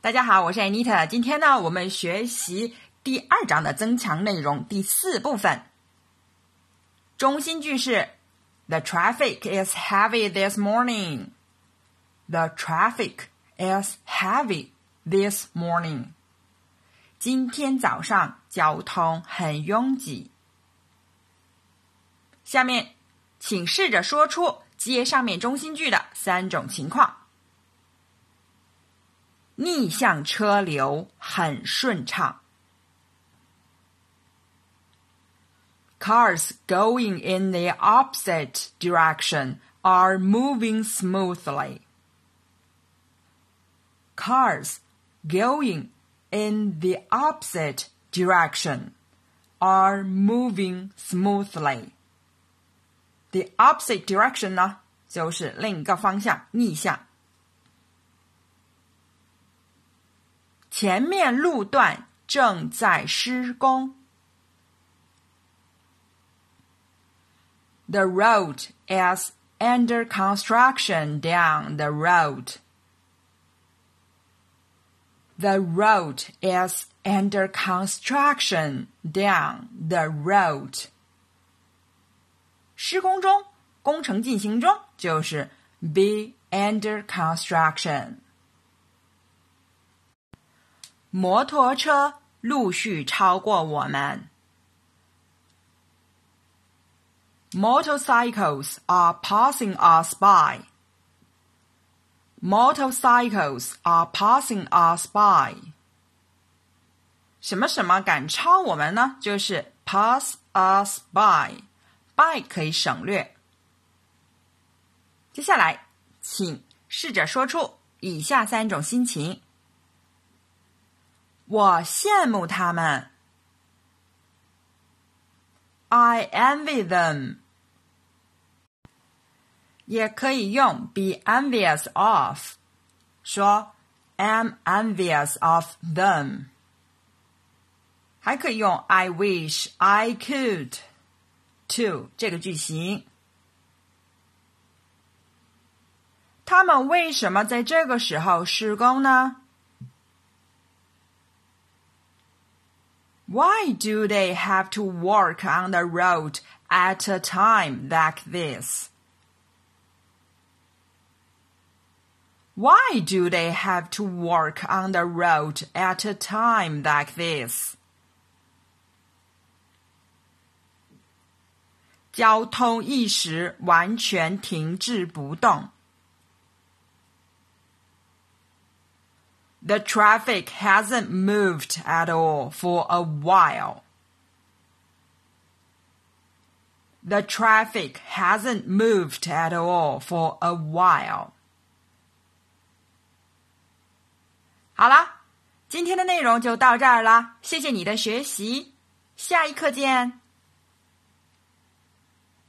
大家好，我是 Anita。今天呢，我们学习第二章的增强内容第四部分。中心句是：The traffic is heavy this morning. The traffic is heavy this morning. 今天早上交通很拥挤。下面，请试着说出接上面中心句的三种情况。逆向车流很顺畅。Cars going in the opposite direction are moving smoothly. Cars going in the opposite direction are moving smoothly. The opposite direction 呢，就是另一个方向，逆向。 前面路段正在施工。The road is under construction down the road. The road is under construction down the road. 施工中，工程进行中，就是 be under construction。 摩托车陆续超过我们。Motorcycles are passing us by. Motorcycles are passing us by. 什么什么赶超我们呢？就是 pass us by。by 可以省略。接下来，请试着说出以下三种心情。我羡慕他们。I envy them。也可以用 be envious of，说 am envious of them。还可以用 I wish I could to 这个句型。他们为什么在这个时候施工呢 ？Why do they have to work on the road at a time like this? Why do they have to work on the road at a time like this? 交通一时完全停滞不动。 The traffic hasn't moved at all for a while. The traffic hasn't moved at all for a while. 好啦，今天的内容就到这儿啦，谢谢你的学习，下一课见。